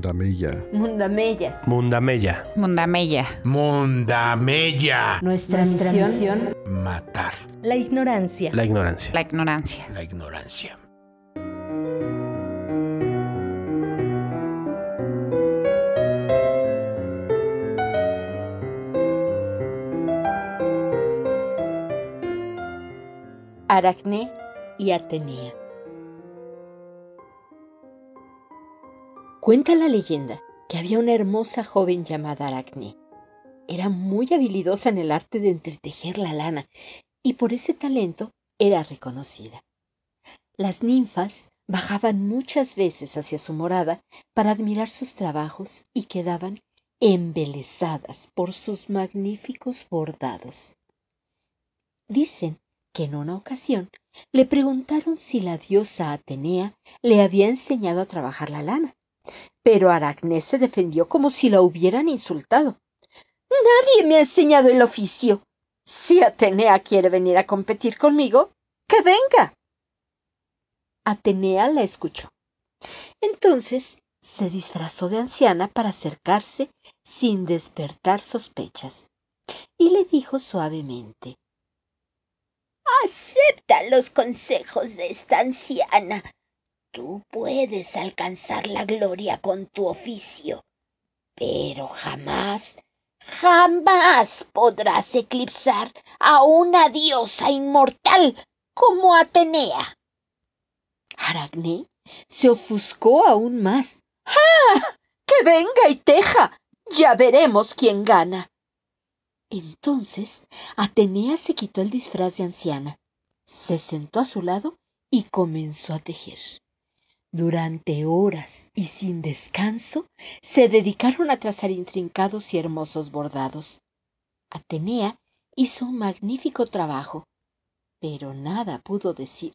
Mundamella. Mundamella. Mundamella. Mundamella. Mundamella. Nuestra, misión. Matar. La ignorancia. La ignorancia. La ignorancia. La ignorancia. Aracné y Atenea. Cuenta la leyenda que había una hermosa joven llamada Aracné. Era muy habilidosa en el arte de entretejer la lana y por ese talento era reconocida. Las ninfas bajaban muchas veces hacia su morada para admirar sus trabajos y quedaban embelesadas por sus magníficos bordados. Dicen que en una ocasión le preguntaron si la diosa Atenea le había enseñado a trabajar la lana, pero Aracné se defendió como si la hubieran insultado. Nadie me ha enseñado el oficio. Si Atenea quiere venir a competir conmigo, que venga. Atenea la escuchó. Entonces se disfrazó de anciana para acercarse sin despertar sospechas, y le dijo suavemente Acepta los consejos de esta anciana. Tú puedes alcanzar la gloria con tu oficio, pero jamás, jamás podrás eclipsar a una diosa inmortal como Atenea. Aracné se ofuscó aún más. ¡Ah! ¡Que venga y teja! Ya veremos quién gana. Entonces Atenea se quitó el disfraz de anciana, se sentó a su lado y comenzó a tejer. Durante horas y sin descanso se dedicaron a trazar intrincados y hermosos bordados. Atenea hizo un magnífico trabajo, pero nada pudo decir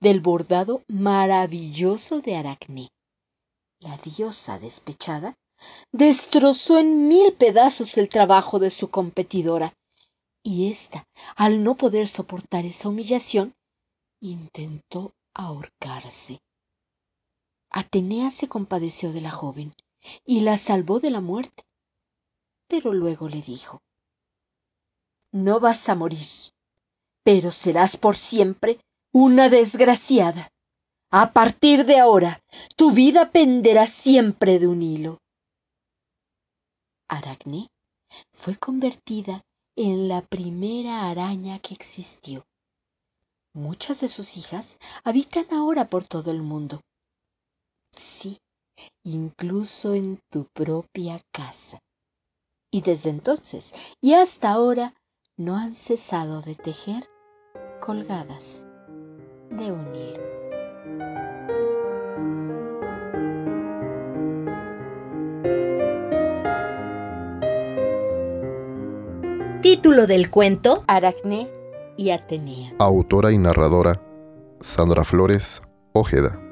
del bordado maravilloso de Aracné. La diosa despechada destrozó en mil pedazos el trabajo de su competidora, y ésta, al no poder soportar esa humillación, intentó ahorcarse. Atenea se compadeció de la joven y la salvó de la muerte, pero luego le dijo No vas a morir, pero serás por siempre una desgraciada. A partir de ahora, tu vida penderá siempre de un hilo. Aracné fue convertida en la primera araña que existió. Muchas de sus hijas habitan ahora por todo el mundo. Sí, incluso en tu propia casa. Y desde entonces y hasta ahora no han cesado de tejer colgadas de un hilo. Título del cuento Aracné y Atenea. Autora y narradora Sandra Flores Ojeda.